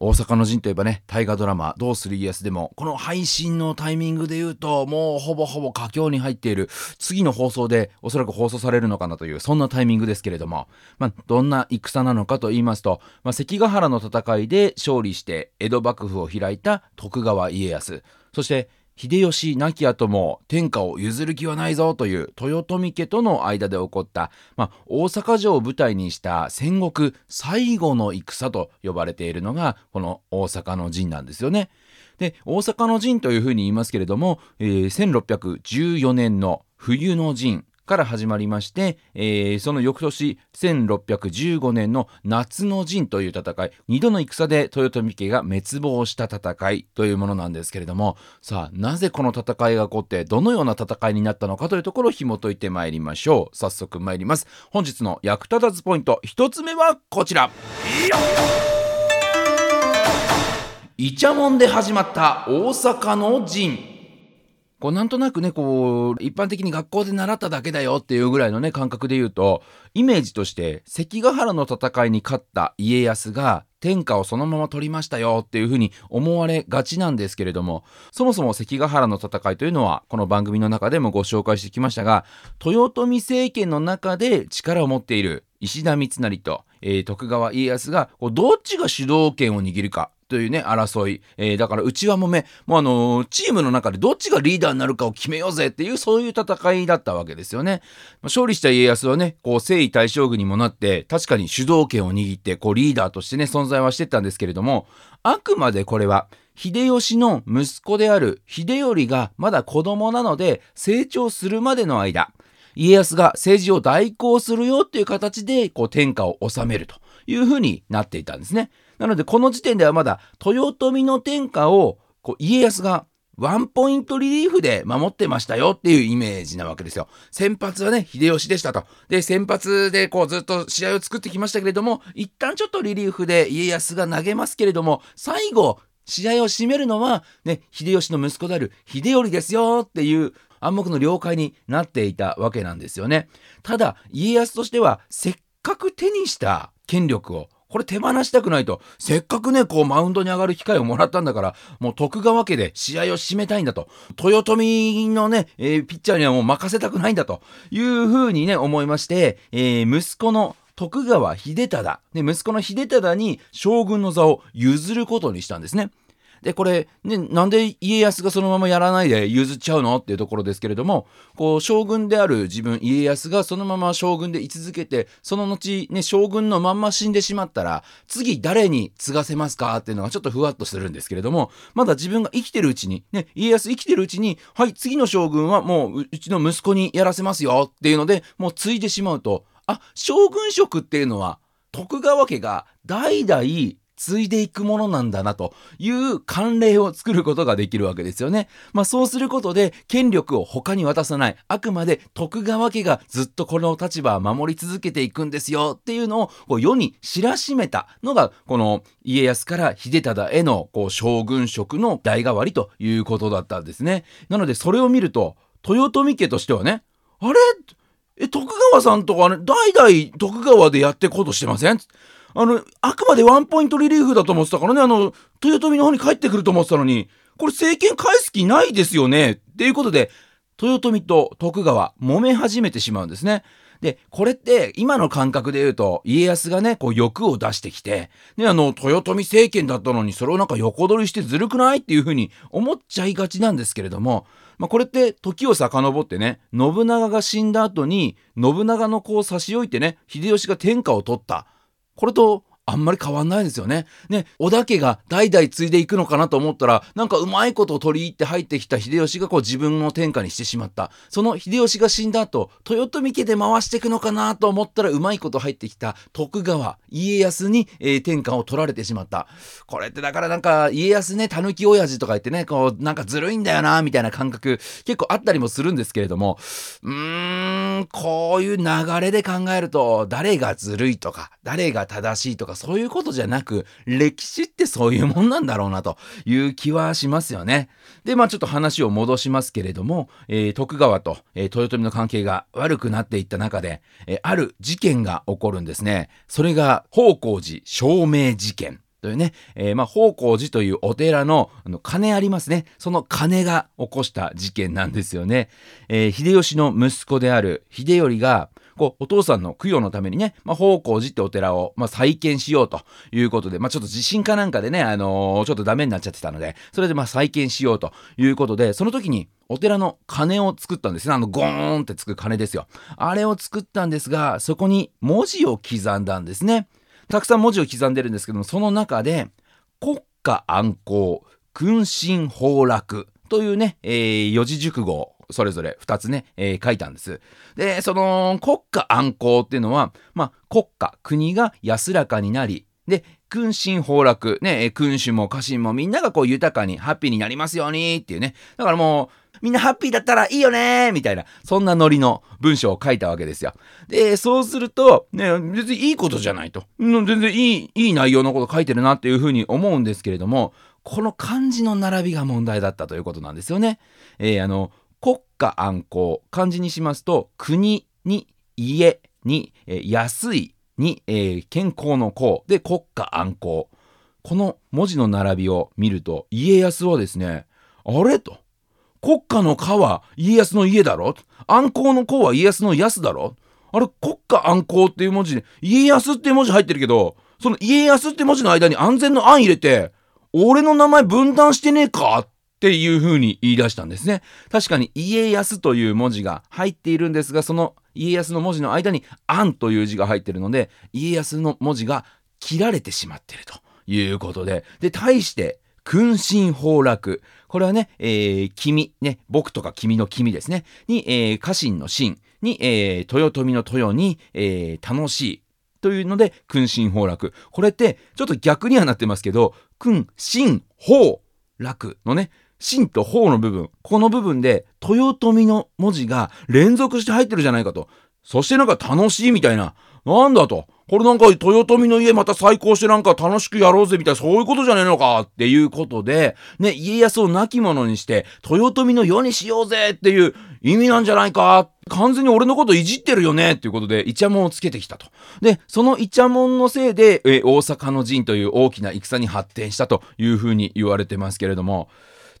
大阪の陣といえばね大河ドラマ「どうする家康」でもこの配信のタイミングで言うともうほぼほぼ佳境に入っている。次の放送でおそらく放送されるのかなというそんなタイミングですけれども、まあ、どんな戦なのかと言いますと、まあ、関ヶ原の戦いで勝利して江戸幕府を開いた徳川家康。そして秀吉亡き後も天下を譲る気はないぞという豊臣家との間で起こった、まあ、大阪城を舞台にした戦国最後の戦と呼ばれているのがこの大阪の陣なんですよね。で大阪の陣というふうに言いますけれども、えー、1614年の冬の陣から始まりまして、えー、その翌年1615年の夏の陣という戦い2度の戦で豊臣家が滅亡した戦いというものなんですけれどもさあなぜこの戦いが起こってどのような戦いになったのかというところを紐解いてまいりましょう。早速参ります。本日の役立たずポイント1つ目はこちら。イチャモンで始まった大阪の陣。こうなんとなくねこう一般的に学校で習っただけだよっていうぐらいのね感覚で言うとイメージとして関ヶ原の戦いに勝った家康が天下をそのまま取りましたよっていうふうに思われがちなんですけれどもそもそも関ヶ原の戦いというのはこの番組の中でもご紹介してきましたが豊臣政権の中で力を持っている石田三成と、えー、徳川家康がこうどっちが主導権を握るかというね、争い。えー、だから、内輪もめ、もうあのー、チームの中でどっちがリーダーになるかを決めようぜっていう、そういう戦いだったわけですよね。勝利した家康はね、こう、征夷大将軍にもなって、確かに主導権を握って、こう、リーダーとしてね、存在はしてたんですけれども、あくまでこれは、秀吉の息子である秀頼がまだ子供なので、成長するまでの間、家康が政治を代行するよっていう形で、こう、天下を治めるというふうになっていたんですね。なのでこの時点ではまだ豊臣の天下をこう家康がワンポイントリリーフで守ってましたよっていうイメージなわけですよ。先発はね、秀吉でしたと。で、先発でこうずっと試合を作ってきましたけれども、一旦ちょっとリリーフで家康が投げますけれども、最後、試合を締めるのは、ね、秀吉の息子である秀頼ですよっていう暗黙の了解になっていたわけなんですよね。ただ、家康としては、せっかく手にした権力をこれ手放したくないと。せっかくね、こうマウンドに上がる機会をもらったんだから、もう徳川家で試合を締めたいんだと。豊臣のね、えー、ピッチャーにはもう任せたくないんだというふうにね、思いまして、えー、息子の徳川秀忠、ね、息子の秀忠に将軍の座を譲ることにしたんですね。でこれ、ね、なんで家康がそのままやらないで譲っちゃうのっていうところですけれどもこう将軍である自分家康がそのまま将軍で居続けてその後、ね、将軍のまんま死んでしまったら次誰に継がせますかっていうのがちょっとふわっとするんですけれどもまだ自分が生きてるうちに、ね、家康生きてるうちにはい次の将軍はもううちの息子にやらせますよっていうのでもう継いでしまうとあ将軍職っていうのは徳川家が代々継いでいくものなんだなという慣例を作ることができるわけですよね。まあそうすることで権力を他に渡さない。あくまで徳川家がずっとこの立場を守り続けていくんですよっていうのを世に知らしめたのがこの家康から秀忠へのこう将軍職の代替わりということだったんですね。なのでそれを見ると豊臣家としてはね、あれ？え、徳川さんとかね、代々徳川でやってこうとしてません？あの、あくまでワンポイントリリーフだと思ってたからね、あの、豊臣の方に帰ってくると思ってたのに、これ政権返す気ないですよね。っていうことで、豊臣と徳川、揉め始めてしまうんですね。で、これって今の感覚で言うと、家康がね、こう欲を出してきて、ね、あの、豊臣政権だったのにそれをなんか横取りしてずるくないっていうふうに思っちゃいがちなんですけれども、まあ、これって時を遡ってね、信長が死んだ後に、信長の子を差し置いてね、秀吉が天下を取った。これとあんまり変わんないですよね。ね、織田家が代々継いでいくのかなと思ったら、なんかうまいことを取り入って入ってきた秀吉がこう自分の天下にしてしまった。その秀吉が死んだ後、豊臣家で回していくのかなと思ったらうまいこと入ってきた徳川、家康に、えー、天下を取られてしまった。これってだからなんか家康ね、狸親父とか言ってね、こうなんかずるいんだよな、みたいな感覚結構あったりもするんですけれども、うーん、こういう流れで考えると、誰がずるいとか、誰が正しいとか、そういうことじゃなく、歴史ってそういうもんなんだろうなという気はしますよね。で、まあちょっと話を戻しますけれども、えー、徳川と、えー、豊臣の関係が悪くなっていった中で、えー、ある事件が起こるんですね。それが、宝光寺証明事件。というね、えー、まあ、宝光寺というお寺の、あの、鐘ありますね。その鐘が起こした事件なんですよね。えー、秀吉の息子である秀頼が、こう、お父さんの供養のためにね、まあ、宝光寺ってお寺を、まあ、再建しようということで、まあ、ちょっと地震かなんかでね、あのー、ちょっとダメになっちゃってたので、それでま、再建しようということで、その時に、お寺の鐘を作ったんですね。あの、ゴーンってつく鐘ですよ。あれを作ったんですが、そこに文字を刻んだんですね。たくさん文字を刻んでるんですけども、その中で、国家安康、君臣崩落というね、えー、四字熟語それぞれ2つね、えー、書いたんです。で、その国家安康っていうのは、まあ、国家、国が安らかになり、で、君臣崩落、ね、君主も家臣もみんながこう豊かにハッピーになりますようにっていうね。だからもう、みんなハッピーだったらいいよねみたいな、そんなノリの文章を書いたわけですよ。で、そうすると、ね、別にいいことじゃないと。全然いい、いい内容のこと書いてるなっていうふうに思うんですけれども、この漢字の並びが問題だったということなんですよね。えー、あの、家安康、漢字にしますと、国に家に、え、安いに、え、健康の康で国家安康。この文字の並びを見ると、家康はですね、あれと。国家の家は家康の家だろ安康の康は家康の安だろあれ、国家安康っていう文字で、家康っていう文字入ってるけど、その家康って文字の間に安全の安入れて、俺の名前分断してねえかってっていう風に言い出したんですね。確かに家康という文字が入っているんですが、その家康の文字の間に安という字が入っているので、家康の文字が切られてしまっているということで、で、対して、君臣崩落。これはね、えー、君、ね、僕とか君の君ですね。に、えー、家臣の臣に、えー、豊臣の豊に、えー、楽しい。というので、君臣崩落。これって、ちょっと逆にはなってますけど、君臣崩落のね、真と法の部分、この部分で、豊臣の文字が連続して入ってるじゃないかと。そしてなんか楽しいみたいな。なんだと。これなんか豊臣の家また再興してなんか楽しくやろうぜみたいなそういうことじゃねえのかっていうことで、ね、家康を亡き者にして豊臣の世にしようぜっていう意味なんじゃないか完全に俺のこといじってるよねっていうことでイチャモンをつけてきたと。で、そのイチャモンのせいで、え大阪の陣という大きな戦に発展したというふうに言われてますけれども、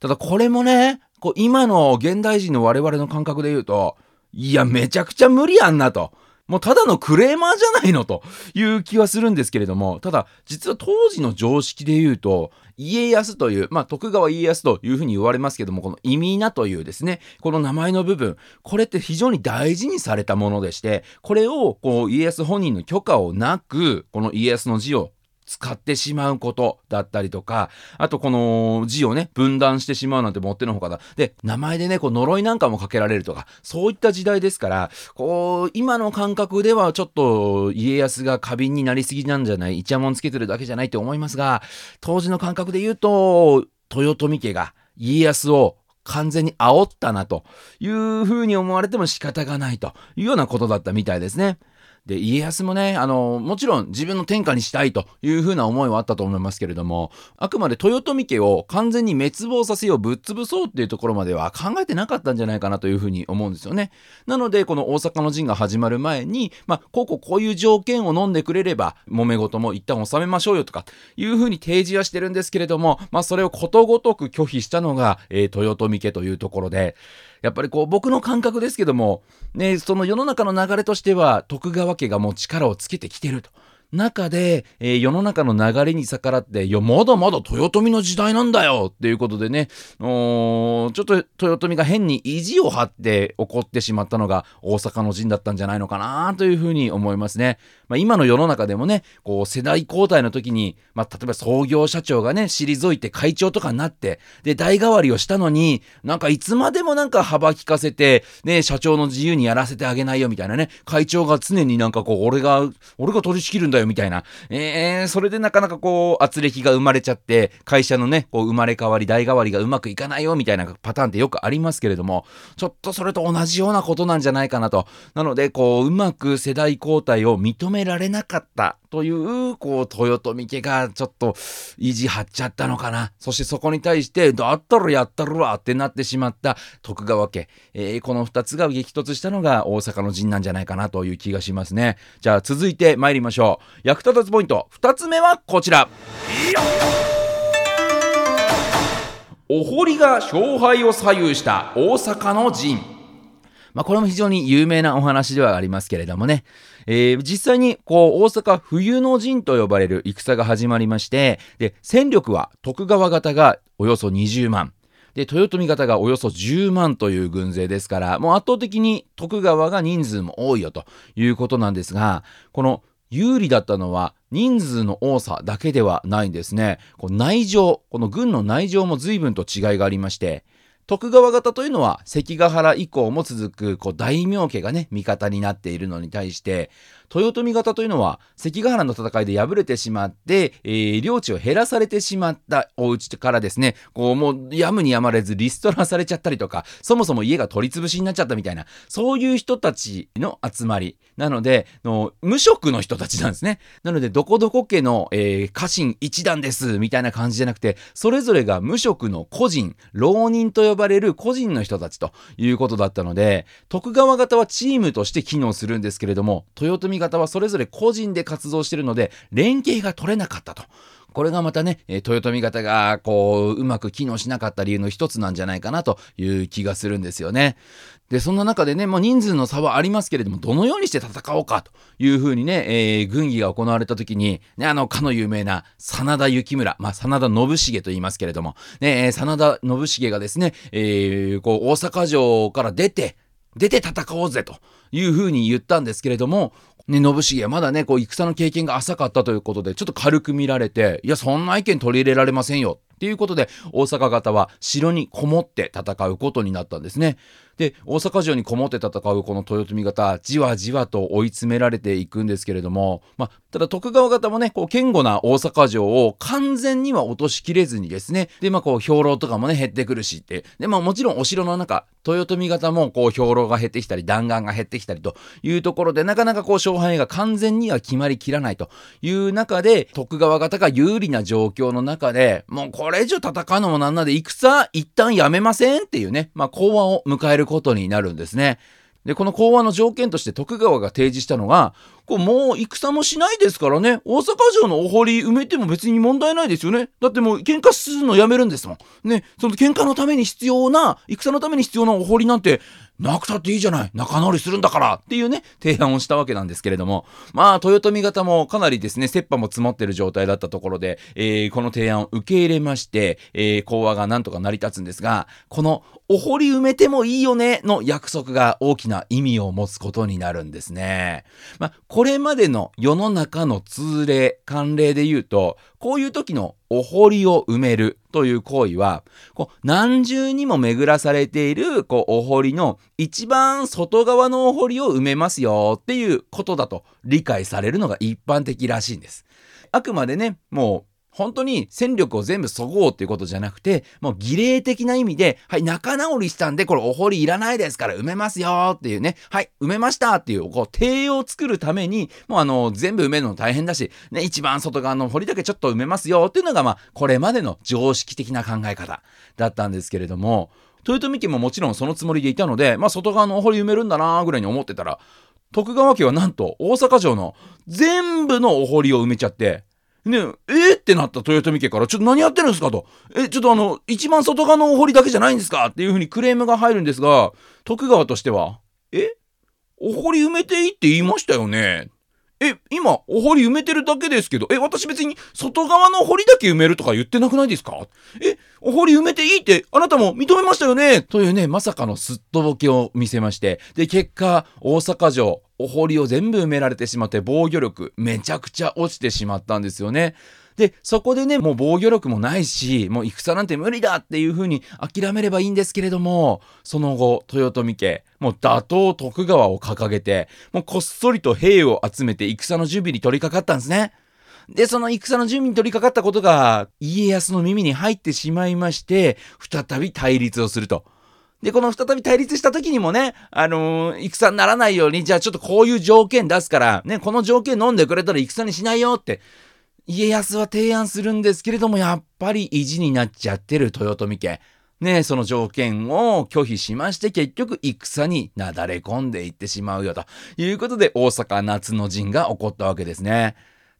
ただこれもね、こう今の現代人の我々の感覚で言うと、いや、めちゃくちゃ無理やんなと。もうただのクレーマーじゃないのという気はするんですけれども、ただ実は当時の常識で言うと、家康という、まあ徳川家康というふうに言われますけども、この意味なというですね、この名前の部分、これって非常に大事にされたものでして、これをこう家康本人の許可をなく、この家康の字を使ってしまうことだったりとか、あとこの字をね、分断してしまうなんてもってのほかだ。で、名前でね、こう呪いなんかもかけられるとか、そういった時代ですから、こう、今の感覚ではちょっと家康が過敏になりすぎなんじゃない、イチャモンつけてるだけじゃないって思いますが、当時の感覚で言うと、豊臣家が家康を完全に煽ったなというふうに思われても仕方がないというようなことだったみたいですね。で、家康もね、あの、もちろん自分の天下にしたいというふうな思いはあったと思いますけれども、あくまで豊臣家を完全に滅亡させよう、ぶっ潰そうっていうところまでは考えてなかったんじゃないかなというふうに思うんですよね。なので、この大阪の陣が始まる前に、まあ、こうこうこういう条件を飲んでくれれば、揉め事も一旦収めましょうよとか、いうふうに提示はしてるんですけれども、まあ、それをことごとく拒否したのが、えー、豊臣家というところで、やっぱりこう僕の感覚ですけども、ね、その世の中の流れとしては徳川家がもう力をつけてきてると。中で、えー、世の中の流れに逆らって、いや、まだまだ豊臣の時代なんだよっていうことでね、ちょっと豊臣が変に意地を張って怒ってしまったのが大阪の陣だったんじゃないのかなというふうに思いますね。まあ、今の世の中でもね、こう世代交代の時に、まあ、例えば創業社長がね、退いて会長とかになって、で、代替わりをしたのに、なんかいつまでもなんか幅利かせて、ね、社長の自由にやらせてあげないよみたいなね、会長が常になんかこう、俺が、俺が取り仕切るんだよみたいな、えー、それでなかなかこう、圧力が生まれちゃって、会社のね、こう、生まれ変わり、代替わりがうまくいかないよみたいなパターンってよくありますけれども、ちょっとそれと同じようなことなんじゃないかなと。なので、こう、うまく世代交代を認めめられなかったという、こう、豊臣家がちょっと意地張っちゃったのかな。そしてそこに対して、だったらやったるわってなってしまった徳川家。えー、この二つが激突したのが大阪の陣なんじゃないかなという気がしますね。じゃあ続いて参りましょう。役立たずポイント。二つ目はこちら。お堀が勝敗を左右した大阪の陣。まあ、これも非常に有名なお話ではありますけれどもね、えー、実際にこう大阪冬の陣と呼ばれる戦が始まりましてで戦力は徳川方がおよそ20万で豊臣方がおよそ10万という軍勢ですからもう圧倒的に徳川が人数も多いよということなんですがこの有利だったのは人数の多さだけではないんですね。こう内情、この軍の内情も随分と違いがありまして、徳川方というのは関ヶ原以降も続くこう大名家がね味方になっているのに対して豊臣方というのは関ヶ原の戦いで敗れてしまって、えー、領地を減らされてしまったお家からですねこうもうやむにやまれずリストラされちゃったりとかそもそも家が取り潰しになっちゃったみたいなそういう人たちの集まり。なのでの無職の人たちなんですね。なのでどこどこ家の、えー、家臣一団ですみたいな感じじゃなくてそれぞれが無職の個人浪人と呼ばれる個人の人たちということだったので徳川方はチームとして機能するんですけれども豊臣方はそれぞれ個人で活動しているので、連携が取れなかったと。これがまたね、豊臣方がこう、うまく機能しなかった理由の一つなんじゃないかなという気がするんですよね。で、そんな中でね、もう人数の差はありますけれども、どのようにして戦おうかというふうにね、えー、軍議が行われた時に、ね、あの、かの有名な真田幸村、まあ、真田信繁と言いますけれども、ね、真田信繁がですね、えー、こう、大阪城から出て、出て戦おうぜというふうに言ったんですけれども、ね、信繁はまだね、こう、戦の経験が浅かったということで、ちょっと軽く見られて、いや、そんな意見取り入れられませんよ。っていうことで、大阪方は城にこもって戦うことになったんですね。で、大阪城にこもって戦うこの豊臣方、じわじわと追い詰められていくんですけれども、まあ、ただ徳川方もね、こう、堅固な大阪城を完全には落としきれずにですね、で、まあ、こう、兵糧とかもね、減ってくるしって、で、まあ、もちろんお城の中、豊臣方もこう、兵糧が減ってきたり、弾丸が減ってきたりというところで、なかなかこう、勝敗が完全には決まりきらないという中で、徳川方が有利な状況の中で、もうこれ以上戦うのもなんなで、戦一旦やめませんっていうね、まあ、講和を迎えることになるんですね。で、この講和の条件として徳川が提示したのが、こうもう戦もしないですからね、大阪城のお堀埋めても別に問題ないですよね。だってもう喧嘩するのやめるんですもん。ね、その喧嘩のために必要な、戦のために必要なお堀なんてなくたっていいじゃない仲直りするんだからっていうね、提案をしたわけなんですけれども、まあ、豊臣方もかなりですね、切羽も詰まってる状態だったところで、えー、この提案を受け入れまして、えー、講和がなんとか成り立つんですが、このお堀埋めてもいいよねの約束が大きな意味を持つことになるんですね。まあ、これまでの世の中の通例、慣例で言うと、こういう時のお堀を埋めるという行為は、こう何重にも巡らされているこうお堀の一番外側のお堀を埋めますよっていうことだと理解されるのが一般的らしいんです。あくまでね、もう本当に戦力を全部そごうっていうことじゃなくて、もう儀礼的な意味で、はい、仲直りしたんで、これお堀いらないですから埋めますよっていうね、はい、埋めましたっていう、こう、堤を作るために、もうあの、全部埋めるの大変だし、ね、一番外側の堀だけちょっと埋めますよっていうのが、まあ、これまでの常識的な考え方だったんですけれども、豊臣家ももちろんそのつもりでいたので、まあ、外側のお堀埋めるんだなーぐらいに思ってたら、徳川家はなんと大阪城の全部のお堀を埋めちゃって、ねえ、ー、ってなった豊臣家から、ちょっと何やってるんですかと。え、ちょっとあの、一番外側のお堀だけじゃないんですかっていうふうにクレームが入るんですが、徳川としては、えお堀埋めていいって言いましたよね。え、今、お堀埋めてるだけですけど、え、私別に外側の堀だけ埋めるとか言ってなくないですか？え、お堀埋めていいってあなたも認めましたよね。というね、まさかのすっとぼけを見せまして、で、結果、大阪城、お堀を全部埋められてしまって防御力めちゃくちゃ落ちてしまったんですよね。で、そこでね、もう防御力もないし、もう戦なんて無理だっていう風に諦めればいいんですけれども、その後、豊臣家、もう打倒徳川を掲げて、もうこっそりと兵を集めて戦の準備に取り掛かったんですね。で、その戦の準備に取り掛かったことが、家康の耳に入ってしまいまして、再び対立をすると。で、この再び対立した時にもね、あのー、戦にならないように、じゃあちょっとこういう条件出すから、ね、この条件飲んでくれたら戦にしないよって、家康は提案するんですけれども、やっぱり意地になっちゃってる豊臣家。ねその条件を拒否しまして、結局戦になだれ込んでいってしまうよということで、大阪夏の陣が起こったわけですね。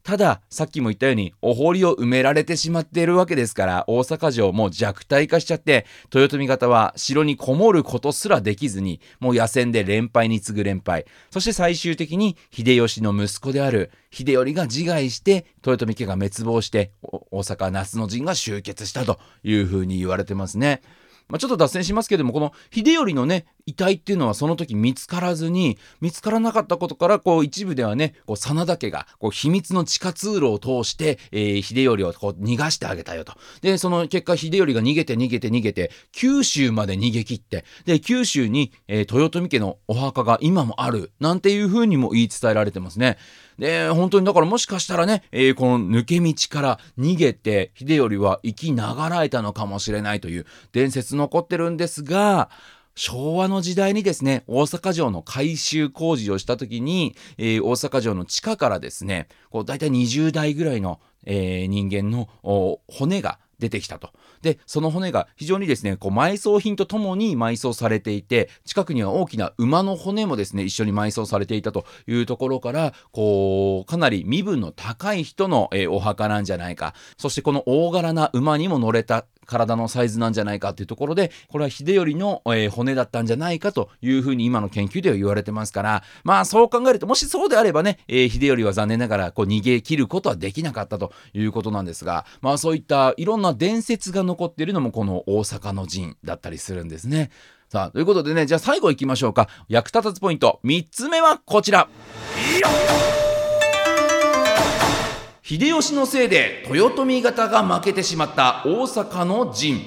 ただ、さっきも言ったように、お堀を埋められてしまっているわけですから、大阪城も弱体化しちゃって、豊臣方は城にこもることすらできずに、もう野戦で連敗に次ぐ連敗。そして最終的に、秀吉の息子である秀頼が自害して、豊臣家が滅亡して、大阪夏の陣が終結したというふうに言われてますね。まあ、ちょっと脱線しますけども、この秀頼のね、遺体っていうのはその時見つからずに、見つからなかったことから、こう一部ではね、こう真田家がこう秘密の地下通路を通して、えー、秀頼をこう逃がしてあげたよと。で、その結果、秀頼が逃げて逃げて逃げて、九州まで逃げ切って、で、九州に、えー、豊臣家のお墓が今もある、なんていうふうにも言い伝えられてますね。で、本当にだからもしかしたらね、えー、この抜け道から逃げて、秀頼は生きながらえたのかもしれないという伝説残ってるんですが、昭和の時代にですね、大阪城の改修工事をした時に、えー、大阪城の地下からですね、こう大体20代ぐらいの、えー、人間の骨が出てきたと。で、その骨が非常にですね、こう埋葬品とともに埋葬されていて、近くには大きな馬の骨もですね、一緒に埋葬されていたというところから、こう、かなり身分の高い人の、えー、お墓なんじゃないか。そしてこの大柄な馬にも乗れた体のサイズなんじゃないかっていうところで、これは秀頼の、えー、骨だったんじゃないかというふうに今の研究では言われてますから、まあそう考えると、もしそうであればね、えー、秀頼は残念ながらこう逃げ切ることはできなかったということなんですが、まあそういったいろんな伝説が残っているのもこの大阪の陣だったりするんですね。さあ、ということでね、じゃあ最後行きましょうか。役立たずポイント。3つ目はこちら。秀吉のせいで豊臣方が負けてしまった大阪の陣。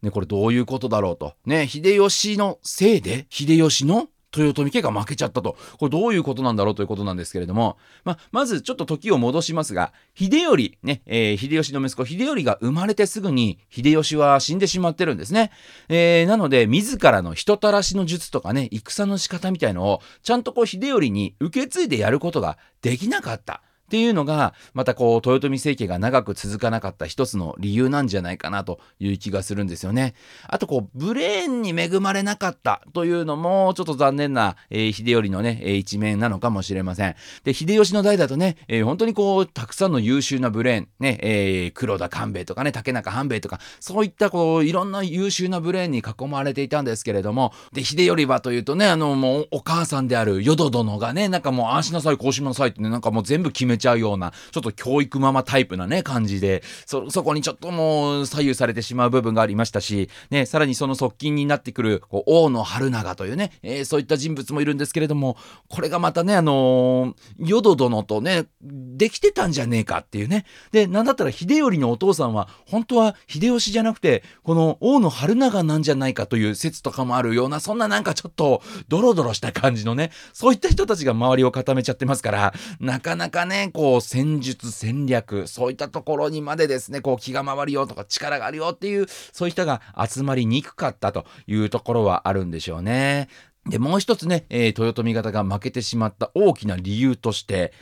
ね、これどういうことだろうと。ね、秀吉のせいで秀吉の豊臣家が負けちゃったと。これどういうことなんだろうということなんですけれども、ままずちょっと時を戻しますが、秀頼、ね、えー、秀吉の息子、秀頼が生まれてすぐに、秀吉は死んでしまってるんですね。えー、なので、自らの人たらしの術とかね、戦の仕方みたいのを、ちゃんとこう、秀頼に受け継いでやることができなかった。っていうのが、またこう、豊臣政権が長く続かなかった一つの理由なんじゃないかなという気がするんですよね。あとこう、ブレーンに恵まれなかったというのも、ちょっと残念な、えー、秀頼のね、えー、一面なのかもしれません。で、秀吉の代だとね、えー、本当にこう、たくさんの優秀なブレーン、ね、えー、黒田官兵衛とかね、竹中半兵衛とか、そういったこう、いろんな優秀なブレーンに囲まれていたんですけれども、で、秀頼はというとね、あの、もう、お母さんである淀殿がね、なんかもう、ああしなさい、こうしなさいってね、なんかもう全部決めちゃうような、ちょっと教育ママタイプなね、感じで、そ、そこにちょっともう左右されてしまう部分がありましたし、ね、さらにその側近になってくる、こう、大野春長というね、えー、そういった人物もいるんですけれども、これがまたね、あのー、淀殿とね、できてたんじゃねえかっていうね。で、なんだったら秀頼のお父さんは、本当は秀吉じゃなくて、この大野春長なんじゃないかという説とかもあるような、そんななんかちょっと、ドロドロした感じのね、そういった人たちが周りを固めちゃってますから、なかなかね、こう、戦術、戦略、そういったところにまでですね、こう気が回るよとか力があるよっていう、そういう人が集まりにくかったというところはあるんでしょうね。で、もう一つね、えー、豊臣方が負けてしまった大きな理由として、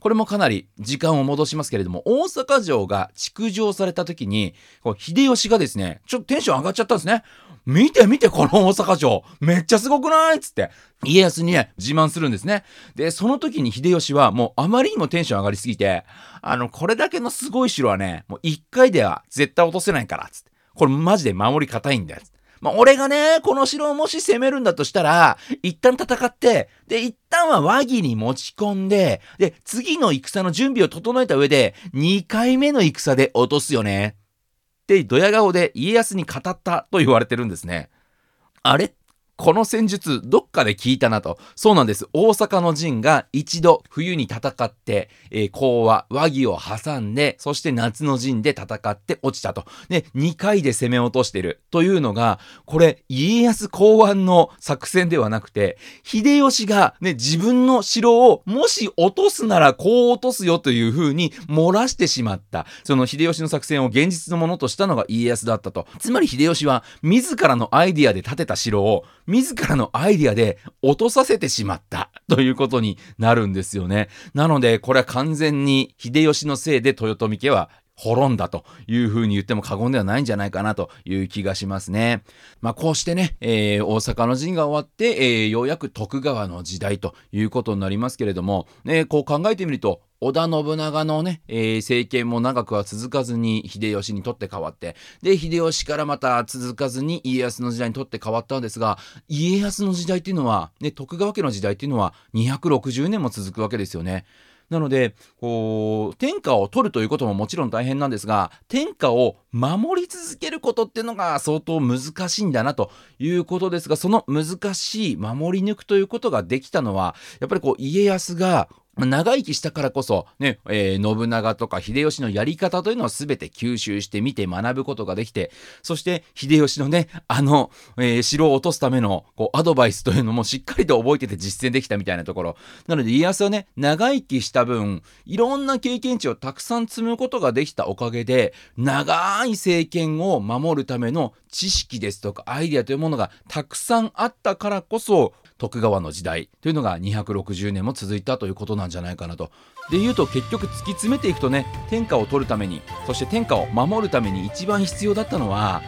これもかなり時間を戻しますけれども、大阪城が築城された時に、こう秀吉がですね、ちょっとテンション上がっちゃったんですね。見て見てこの大阪城めっちゃすごくない？つって、家康にね、自慢するんですね。で、その時に秀吉はもうあまりにもテンション上がりすぎて、あの、これだけのすごい城はね、もう一回では絶対落とせないから、つって。これマジで守り硬いんだよ。つってまあ、俺がね、この城をもし攻めるんだとしたら、一旦戦って、で、一旦は和議に持ち込んで、で、次の戦の準備を整えた上で、2回目の戦で落とすよね。ってドヤ顔で家康に語ったと言われてるんですね。あれこの戦術どっかで聞いたなと。そうなんです。大阪の陣が一度冬に戦って、えー、講和、和議を挟んで、そして夏の陣で戦って落ちたと。で、2回で攻め落としてるというのが、これ家康考案の作戦ではなくて、秀吉がね、自分の城をもし落とすならこう落とすよという風に漏らしてしまった。その秀吉の作戦を現実のものとしたのが家康だったと。つまり秀吉は自らのアイディアで建てた城を自らのアイディアで落とさせてしまったということになるんですよね。なので、これは完全に秀吉のせいで豊臣家は滅んだというふうに言っても過言ではないんじゃないかなという気がしますね。まあこうしてね、えー、大阪の陣が終わって、えー、ようやく徳川の時代ということになりますけれども、ね、こう考えてみると、織田信長のね、えー、政権も長くは続かずに秀吉にとって変わって、で、秀吉からまた続かずに家康の時代にとって変わったんですが、家康の時代っていうのは、ね、徳川家の時代っていうのは260年も続くわけですよね。なので、こう、天下を取るということももちろん大変なんですが、天下を守り続けることっていうのが相当難しいんだなということですが、その難しい守り抜くということができたのは、やっぱりこう、家康が長生きしたからこそ、ね、えー、信長とか秀吉のやり方というのを全て吸収して見て学ぶことができて、そして秀吉のね、あの、えー、城を落とすためのこうアドバイスというのもしっかりと覚えてて実践できたみたいなところ。なので家康はね、長生きした分、いろんな経験値をたくさん積むことができたおかげで、長い政権を守るための知識ですとかアイデアというものがたくさんあったからこそ、徳川の時代というのが260年も続いたということなんじゃないかなと。で言うと結局突き詰めていくとね天下を取るためにそして天下を守るために一番必要だったのは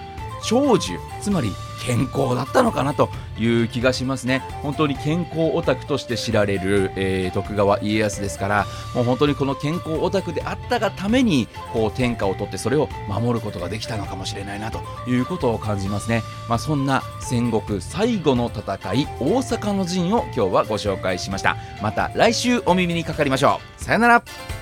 長寿つまり健康だったのかなという気がしますね。本当に健康オタクとして知られる、えー、徳川家康ですからもう本当にこの健康オタクであったがためにこう天下を取ってそれを守ることができたのかもしれないなということを感じますね、まあ、そんな戦国最後の戦い大阪の陣を今日はご紹介しました。また来週お耳にかかりましょう。さよなら。